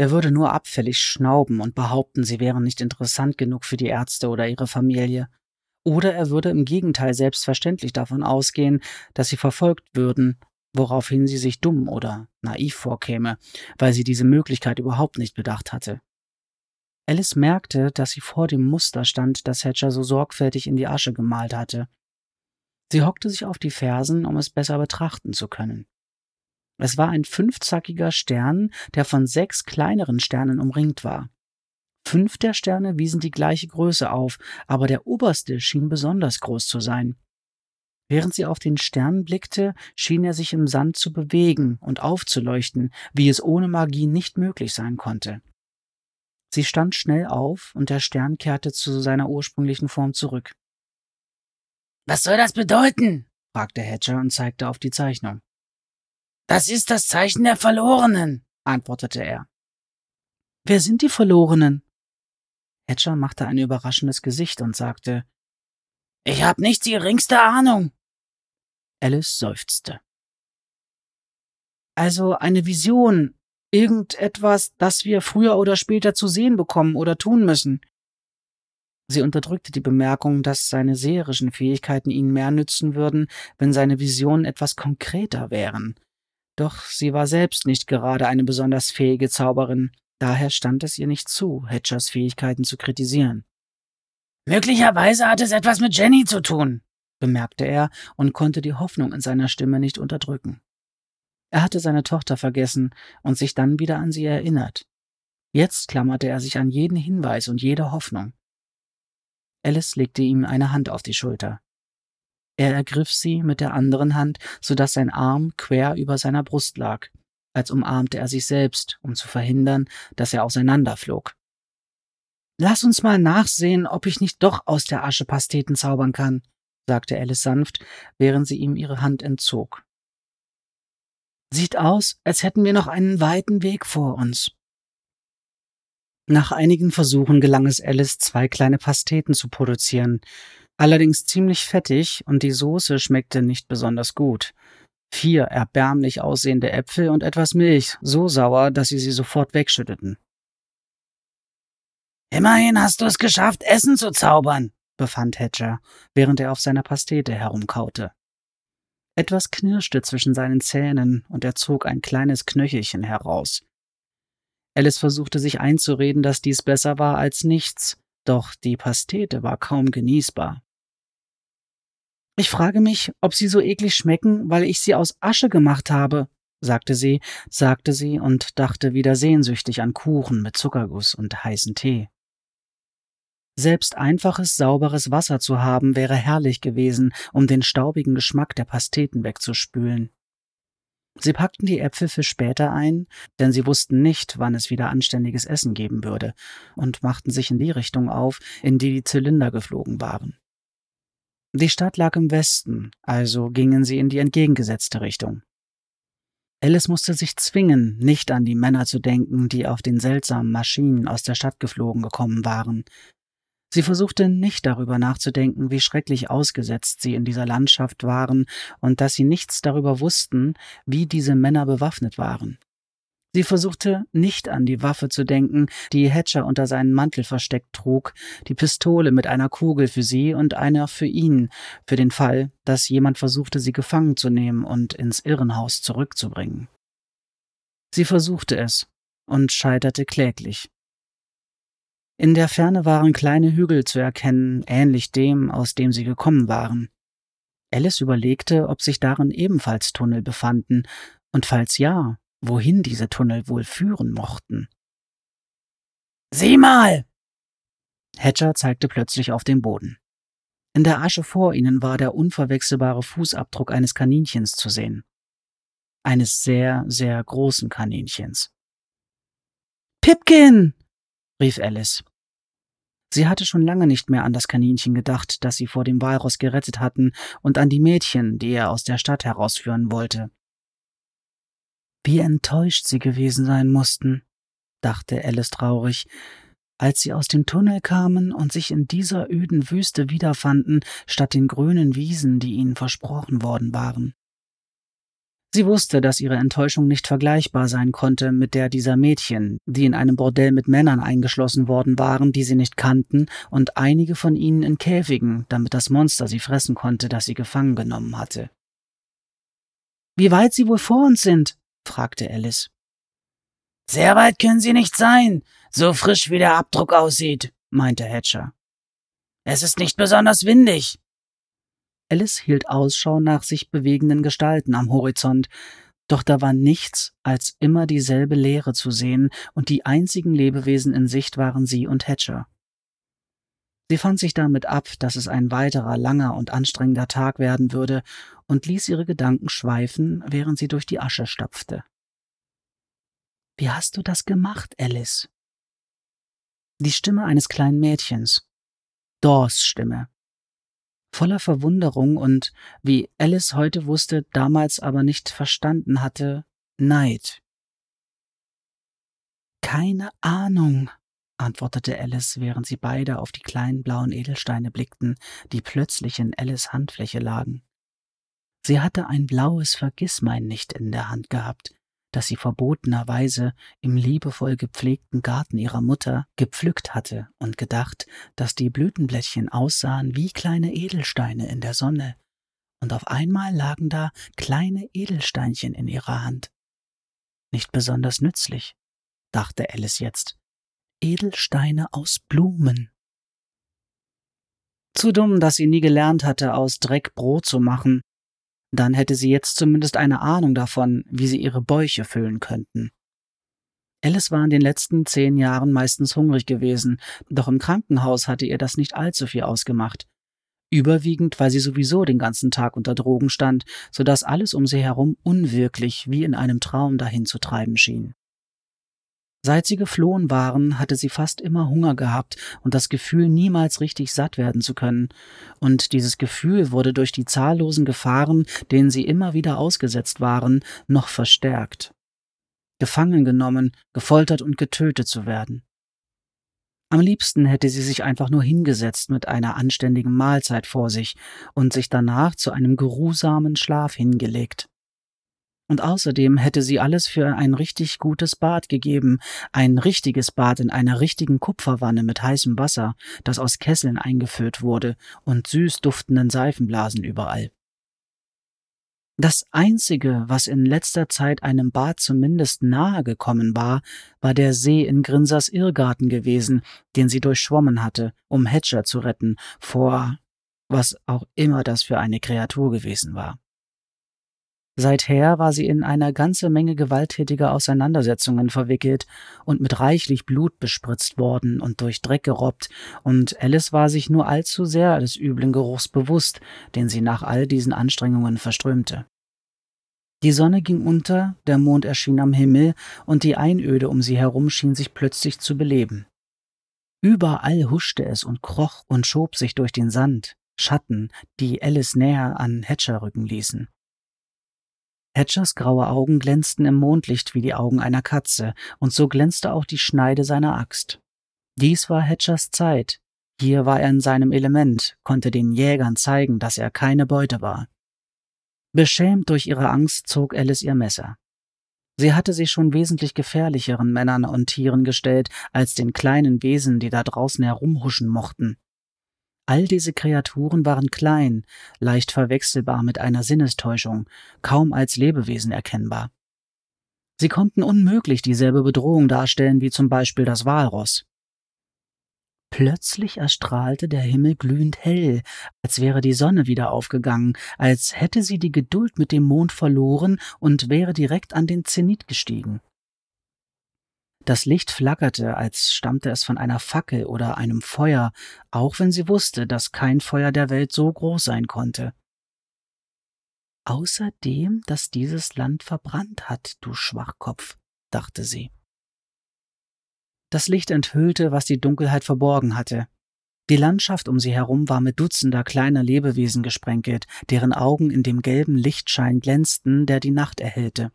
Er würde nur abfällig schnauben und behaupten, sie wären nicht interessant genug für die Ärzte oder ihre Familie. Oder er würde im Gegenteil selbstverständlich davon ausgehen, dass sie verfolgt würden, woraufhin sie sich dumm oder naiv vorkäme, weil sie diese Möglichkeit überhaupt nicht bedacht hatte. Alice merkte, dass sie vor dem Muster stand, das Hatcher so sorgfältig in die Asche gemalt hatte. Sie hockte sich auf die Fersen, um es besser betrachten zu können. Es war ein fünfzackiger Stern, der von sechs kleineren Sternen umringt war. Fünf der Sterne wiesen die gleiche Größe auf, aber der oberste schien besonders groß zu sein. Während sie auf den Stern blickte, schien er sich im Sand zu bewegen und aufzuleuchten, wie es ohne Magie nicht möglich sein konnte. Sie stand schnell auf, und der Stern kehrte zu seiner ursprünglichen Form zurück. Was soll das bedeuten? fragte Hedger und zeigte auf die Zeichnung. Das ist das Zeichen der Verlorenen, antwortete er. Wer sind die Verlorenen? Hedger machte ein überraschendes Gesicht und sagte, Ich hab nicht die geringste Ahnung. Alice seufzte. Also eine Vision, irgendetwas, das wir früher oder später zu sehen bekommen oder tun müssen. Sie unterdrückte die Bemerkung, dass seine seherischen Fähigkeiten ihnen mehr nützen würden, wenn seine Visionen etwas konkreter wären. Doch sie war selbst nicht gerade eine besonders fähige Zauberin, daher stand es ihr nicht zu, Hedgers Fähigkeiten zu kritisieren. Möglicherweise hat es etwas mit Jenny zu tun, bemerkte er und konnte die Hoffnung in seiner Stimme nicht unterdrücken. Er hatte seine Tochter vergessen und sich dann wieder an sie erinnert. Jetzt klammerte er sich an jeden Hinweis und jede Hoffnung. Alice legte ihm eine Hand auf die Schulter. Er ergriff sie mit der anderen Hand, so dass sein Arm quer über seiner Brust lag, als umarmte er sich selbst, um zu verhindern, dass er auseinanderflog. Lass uns mal nachsehen, ob ich nicht doch aus der Asche Pasteten zaubern kann, sagte Alice sanft, während sie ihm ihre Hand entzog. Sieht aus, als hätten wir noch einen weiten Weg vor uns. Nach einigen Versuchen gelang es Alice, zwei kleine Pasteten zu produzieren, allerdings ziemlich fettig und die Soße schmeckte nicht besonders gut. Vier erbärmlich aussehende Äpfel und etwas Milch, so sauer, dass sie sie sofort wegschütteten. Immerhin hast du es geschafft, Essen zu zaubern, befand Hedger, während er auf seiner Pastete herumkaute. Etwas knirschte zwischen seinen Zähnen und er zog ein kleines Knöchelchen heraus. Alice versuchte sich einzureden, dass dies besser war als nichts, doch die Pastete war kaum genießbar. Ich frage mich, ob sie so eklig schmecken, weil ich sie aus Asche gemacht habe, sagte sie, sagte sie und dachte wieder sehnsüchtig an Kuchen mit Zuckerguss und heißen Tee. Selbst einfaches, sauberes Wasser zu haben, wäre herrlich gewesen, um den staubigen Geschmack der Pasteten wegzuspülen. Sie packten die Äpfel für später ein, denn sie wussten nicht, wann es wieder anständiges Essen geben würde, und machten sich in die Richtung auf, in die die Zylinder geflogen waren. Die Stadt lag im Westen, also gingen sie in die entgegengesetzte Richtung. Alice musste sich zwingen, nicht an die Männer zu denken, die auf den seltsamen Maschinen aus der Stadt geflogen gekommen waren, Sie versuchte nicht darüber nachzudenken, wie schrecklich ausgesetzt sie in dieser Landschaft waren und dass sie nichts darüber wussten, wie diese Männer bewaffnet waren. Sie versuchte nicht an die Waffe zu denken, die Hatcher unter seinen Mantel versteckt trug, die Pistole mit einer Kugel für sie und einer für ihn, für den Fall, dass jemand versuchte, sie gefangen zu nehmen und ins Irrenhaus zurückzubringen. Sie versuchte es und scheiterte kläglich. In der Ferne waren kleine Hügel zu erkennen, ähnlich dem, aus dem sie gekommen waren. Alice überlegte, ob sich darin ebenfalls Tunnel befanden, und falls ja, wohin diese Tunnel wohl führen mochten. Sieh mal! Hatcher zeigte plötzlich auf den Boden. In der Asche vor ihnen war der unverwechselbare Fußabdruck eines Kaninchens zu sehen. Eines sehr, sehr großen Kaninchens. Pipkin! rief Alice. Sie hatte schon lange nicht mehr an das Kaninchen gedacht, das sie vor dem Walross gerettet hatten, und an die Mädchen, die er aus der Stadt herausführen wollte. Wie enttäuscht sie gewesen sein mussten, dachte Alice traurig, als sie aus dem Tunnel kamen und sich in dieser öden Wüste wiederfanden, statt den grünen Wiesen, die ihnen versprochen worden waren. Sie wusste, dass ihre Enttäuschung nicht vergleichbar sein konnte mit der dieser Mädchen, die in einem Bordell mit Männern eingeschlossen worden waren, die sie nicht kannten, und einige von ihnen in Käfigen, damit das Monster sie fressen konnte, das sie gefangen genommen hatte. Wie weit Sie wohl vor uns sind? Fragte Alice. Sehr weit können Sie nicht sein, so frisch wie der Abdruck aussieht, meinte Hatcher. Es ist nicht besonders windig. Alice hielt Ausschau nach sich bewegenden Gestalten am Horizont, doch da war nichts als immer dieselbe Leere zu sehen, und die einzigen Lebewesen in Sicht waren sie und Hatcher. Sie fand sich damit ab, dass es ein weiterer langer und anstrengender Tag werden würde, und ließ ihre Gedanken schweifen, während sie durch die Asche stapfte. Wie hast du das gemacht, Alice? Die Stimme eines kleinen Mädchens. Dors Stimme, voller Verwunderung und, wie Alice heute wusste, damals aber nicht verstanden hatte, Neid. Keine Ahnung, antwortete Alice, während sie beide auf die kleinen blauen Edelsteine blickten, die plötzlich in Alice Handfläche lagen. Sie hatte ein blaues Vergissmeinnicht in der Hand gehabt, das sie verbotenerweise im liebevoll gepflegten Garten ihrer Mutter gepflückt hatte und gedacht, dass die Blütenblättchen aussahen wie kleine Edelsteine in der Sonne, und auf einmal lagen da kleine Edelsteinchen in ihrer Hand. Nicht besonders nützlich, dachte Alice jetzt. Edelsteine aus Blumen. Zu dumm, dass sie nie gelernt hatte, aus Dreck Brot zu machen, dann hätte sie jetzt zumindest eine Ahnung davon, wie sie ihre Bäuche füllen könnten. Alice war in den letzten zehn Jahren meistens hungrig gewesen, doch im Krankenhaus hatte ihr das nicht allzu viel ausgemacht. Überwiegend, weil sie sowieso den ganzen Tag unter Drogen stand, so dass alles um sie herum unwirklich wie in einem Traum dahin zu treiben schien. Seit sie geflohen waren, hatte sie fast immer Hunger gehabt und das Gefühl, niemals richtig satt werden zu können. Und dieses Gefühl wurde durch die zahllosen Gefahren, denen sie immer wieder ausgesetzt waren, noch verstärkt. Gefangen genommen, gefoltert und getötet zu werden. Am liebsten hätte sie sich einfach nur hingesetzt mit einer anständigen Mahlzeit vor sich und sich danach zu einem geruhsamen Schlaf hingelegt. Und außerdem hätte sie alles für ein richtig gutes Bad gegeben, ein richtiges Bad in einer richtigen Kupferwanne mit heißem Wasser, das aus Kesseln eingefüllt wurde, und süß duftenden Seifenblasen überall. Das Einzige, was in letzter Zeit einem Bad zumindest nahe gekommen war, war der See in Grinsers Irrgarten gewesen, den sie durchschwommen hatte, um Hatcher zu retten, vor was auch immer das für eine Kreatur gewesen war. Seither war sie in eine ganze Menge gewalttätiger Auseinandersetzungen verwickelt und mit reichlich Blut bespritzt worden und durch Dreck gerobbt, und Alice war sich nur allzu sehr des üblen Geruchs bewusst, den sie nach all diesen Anstrengungen verströmte. Die Sonne ging unter, der Mond erschien am Himmel, und die Einöde um sie herum schien sich plötzlich zu beleben. Überall huschte es und kroch und schob sich durch den Sand, Schatten, die Alice näher an Hatcher rücken ließen. Hatchers graue Augen glänzten im Mondlicht wie die Augen einer Katze, und so glänzte auch die Schneide seiner Axt. Dies war Hatchers Zeit. Hier war er in seinem Element, konnte den Jägern zeigen, dass er keine Beute war. Beschämt durch ihre Angst zog Alice ihr Messer. Sie hatte sich schon wesentlich gefährlicheren Männern und Tieren gestellt als den kleinen Wesen, die da draußen herumhuschen mochten. All diese Kreaturen waren klein, leicht verwechselbar mit einer Sinnestäuschung, kaum als Lebewesen erkennbar. Sie konnten unmöglich dieselbe Bedrohung darstellen wie zum Beispiel das Walross. Plötzlich erstrahlte der Himmel glühend hell, als wäre die Sonne wieder aufgegangen, als hätte sie die Geduld mit dem Mond verloren und wäre direkt an den Zenit gestiegen. Das Licht flackerte, als stammte es von einer Fackel oder einem Feuer, auch wenn sie wusste, dass kein Feuer der Welt so groß sein konnte. Außerdem, dass dieses Land verbrannt hat, du Schwachkopf, dachte sie. Das Licht enthüllte, was die Dunkelheit verborgen hatte. Die Landschaft um sie herum war mit Dutzender kleiner Lebewesen gesprenkelt, deren Augen in dem gelben Lichtschein glänzten, der die Nacht erhellte.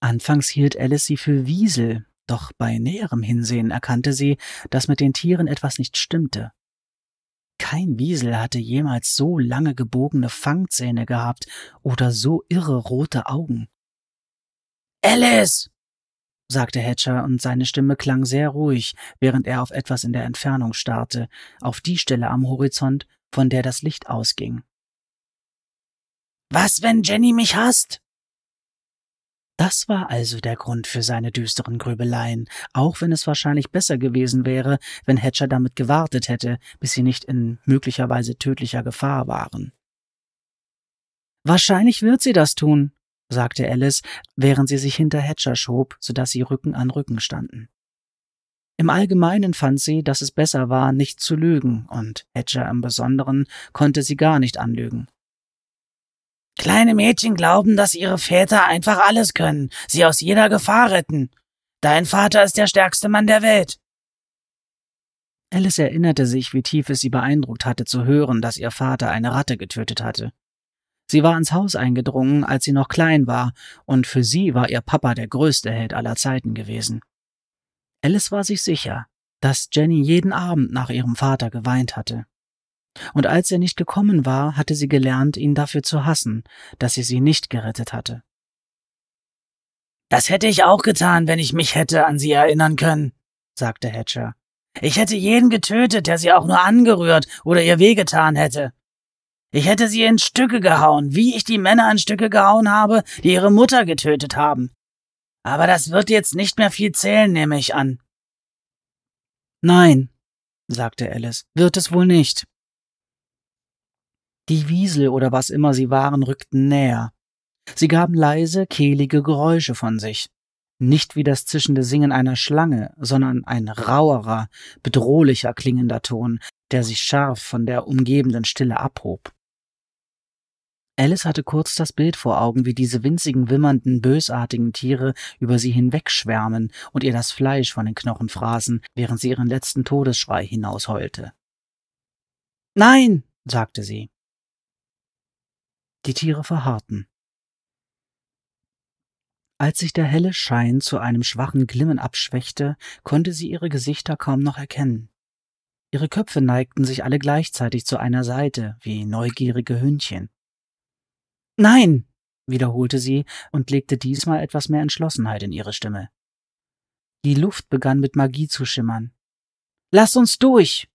Anfangs hielt Alice sie für Wiesel, doch bei näherem Hinsehen erkannte sie, dass mit den Tieren etwas nicht stimmte. Kein Wiesel hatte jemals so lange gebogene Fangzähne gehabt oder so irre rote Augen. Alice! sagte Hatcher, und seine Stimme klang sehr ruhig, während er auf etwas in der Entfernung starrte, auf die Stelle am Horizont, von der das Licht ausging. Was, wenn Jenny mich hasst? Das war also der Grund für seine düsteren Grübeleien, auch wenn es wahrscheinlich besser gewesen wäre, wenn Hatcher damit gewartet hätte, bis sie nicht in möglicherweise tödlicher Gefahr waren. Wahrscheinlich wird sie das tun, sagte Alice, während sie sich hinter Hatcher schob, so dass sie Rücken an Rücken standen. Im Allgemeinen fand sie, dass es besser war, nicht zu lügen, und Hatcher im Besonderen konnte sie gar nicht anlügen. Kleine Mädchen glauben, dass ihre Väter einfach alles können, sie aus jeder Gefahr retten. Dein Vater ist der stärkste Mann der Welt. Alice erinnerte sich, wie tief es sie beeindruckt hatte zu hören, dass ihr Vater eine Ratte getötet hatte. Sie war ins Haus eingedrungen, als sie noch klein war, und für sie war ihr Papa der größte Held aller Zeiten gewesen. Alice war sich sicher, dass Jenny jeden Abend nach ihrem Vater geweint hatte. Und als er nicht gekommen war, hatte sie gelernt, ihn dafür zu hassen, dass sie sie nicht gerettet hatte. Das hätte ich auch getan, wenn ich mich hätte an sie erinnern können, sagte Hatcher. Ich hätte jeden getötet, der sie auch nur angerührt oder ihr wehgetan hätte. Ich hätte sie in Stücke gehauen, wie ich die Männer in Stücke gehauen habe, die ihre Mutter getötet haben. Aber das wird jetzt nicht mehr viel zählen, nehme ich an. Nein, sagte Alice, wird es wohl nicht. Die Wiesel oder was immer sie waren rückten näher. Sie gaben leise, kehlige Geräusche von sich. Nicht wie das zischende Singen einer Schlange, sondern ein rauerer, bedrohlicher klingender Ton, der sich scharf von der umgebenden Stille abhob. Alice hatte kurz das Bild vor Augen, wie diese winzigen, wimmernden, bösartigen Tiere über sie hinwegschwärmen und ihr das Fleisch von den Knochen fraßen, während sie ihren letzten Todesschrei hinausheulte. Nein, sagte sie. Die Tiere verharrten. Als sich der helle Schein zu einem schwachen Glimmen abschwächte, konnte sie ihre Gesichter kaum noch erkennen. Ihre Köpfe neigten sich alle gleichzeitig zu einer Seite, wie neugierige Hündchen. Nein, wiederholte sie und legte diesmal etwas mehr Entschlossenheit in ihre Stimme. Die Luft begann mit Magie zu schimmern. Lass uns durch!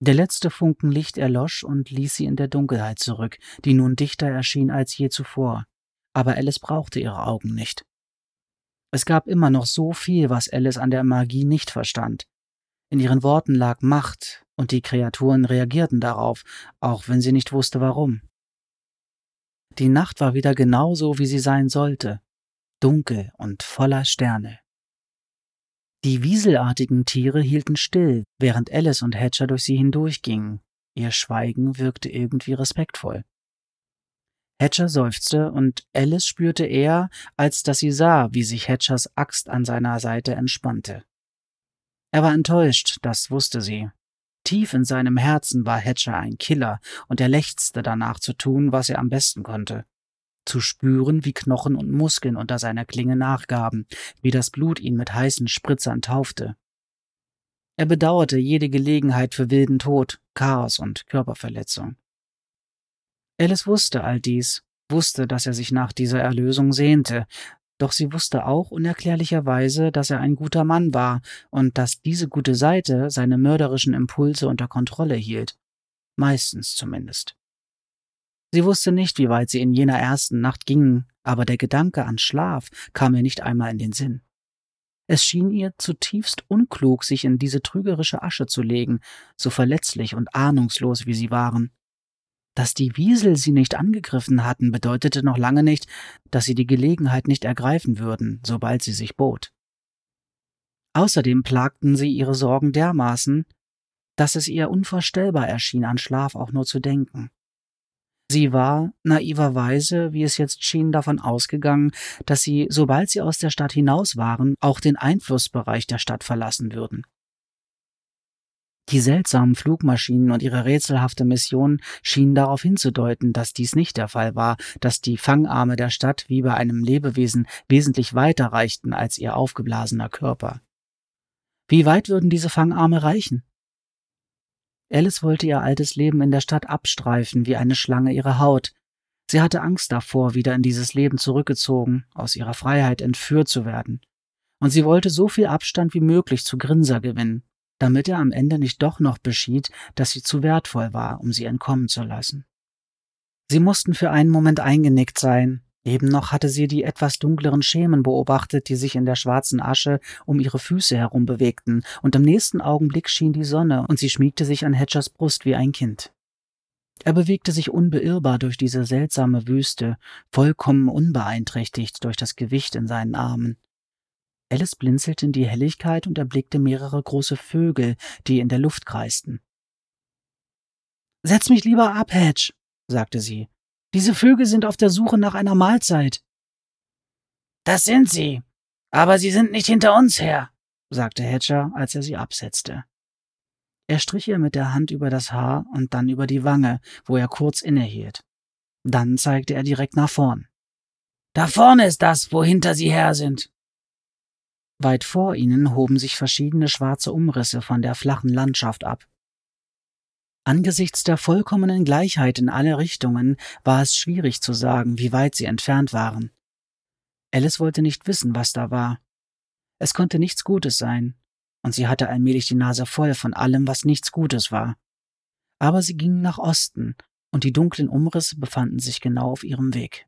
Der letzte Funken Licht erlosch und ließ sie in der Dunkelheit zurück, die nun dichter erschien als je zuvor. Aber Alice brauchte ihre Augen nicht. Es gab immer noch so viel, was Alice an der Magie nicht verstand. In ihren Worten lag Macht, und die Kreaturen reagierten darauf, auch wenn sie nicht wusste warum. Die Nacht war wieder genauso, wie sie sein sollte, dunkel und voller Sterne. Die wieselartigen Tiere hielten still, während Alice und Hatcher durch sie hindurchgingen. Ihr Schweigen wirkte irgendwie respektvoll. Hatcher seufzte und Alice spürte eher, als dass sie sah, wie sich Hatchers Axt an seiner Seite entspannte. Er war enttäuscht, das wusste sie. Tief in seinem Herzen war Hatcher ein Killer und er lechzte danach zu tun, was er am besten konnte zu spüren, wie Knochen und Muskeln unter seiner Klinge nachgaben, wie das Blut ihn mit heißen Spritzern taufte. Er bedauerte jede Gelegenheit für wilden Tod, Chaos und Körperverletzung. Alice wusste all dies, wusste, dass er sich nach dieser Erlösung sehnte, doch sie wusste auch unerklärlicherweise, dass er ein guter Mann war und dass diese gute Seite seine mörderischen Impulse unter Kontrolle hielt. Meistens zumindest. Sie wusste nicht, wie weit sie in jener ersten Nacht gingen, aber der Gedanke an Schlaf kam ihr nicht einmal in den Sinn. Es schien ihr zutiefst unklug, sich in diese trügerische Asche zu legen, so verletzlich und ahnungslos wie sie waren. Dass die Wiesel sie nicht angegriffen hatten, bedeutete noch lange nicht, dass sie die Gelegenheit nicht ergreifen würden, sobald sie sich bot. Außerdem plagten sie ihre Sorgen dermaßen, dass es ihr unvorstellbar erschien, an Schlaf auch nur zu denken. Sie war, naiverweise, wie es jetzt schien, davon ausgegangen, dass sie, sobald sie aus der Stadt hinaus waren, auch den Einflussbereich der Stadt verlassen würden. Die seltsamen Flugmaschinen und ihre rätselhafte Mission schienen darauf hinzudeuten, dass dies nicht der Fall war, dass die Fangarme der Stadt wie bei einem Lebewesen wesentlich weiter reichten als ihr aufgeblasener Körper. Wie weit würden diese Fangarme reichen? Alice wollte ihr altes Leben in der Stadt abstreifen wie eine Schlange ihre Haut. Sie hatte Angst davor, wieder in dieses Leben zurückgezogen, aus ihrer Freiheit entführt zu werden. Und sie wollte so viel Abstand wie möglich zu Grinser gewinnen, damit er am Ende nicht doch noch beschied, dass sie zu wertvoll war, um sie entkommen zu lassen. Sie mussten für einen Moment eingenickt sein, Eben noch hatte sie die etwas dunkleren Schemen beobachtet, die sich in der schwarzen Asche um ihre Füße herum bewegten, und im nächsten Augenblick schien die Sonne, und sie schmiegte sich an Hedgers Brust wie ein Kind. Er bewegte sich unbeirrbar durch diese seltsame Wüste, vollkommen unbeeinträchtigt durch das Gewicht in seinen Armen. Alice blinzelte in die Helligkeit und erblickte mehrere große Vögel, die in der Luft kreisten. Setz mich lieber ab, Hedge, sagte sie. Diese Vögel sind auf der Suche nach einer Mahlzeit. Das sind sie. Aber sie sind nicht hinter uns her, sagte Hedger, als er sie absetzte. Er strich ihr mit der Hand über das Haar und dann über die Wange, wo er kurz innehielt. Dann zeigte er direkt nach vorn. Da vorne ist das, wo hinter sie her sind. Weit vor ihnen hoben sich verschiedene schwarze Umrisse von der flachen Landschaft ab. Angesichts der vollkommenen Gleichheit in alle Richtungen war es schwierig zu sagen, wie weit sie entfernt waren. Alice wollte nicht wissen, was da war. Es konnte nichts Gutes sein, und sie hatte allmählich die Nase voll von allem, was nichts Gutes war. Aber sie gingen nach Osten, und die dunklen Umrisse befanden sich genau auf ihrem Weg.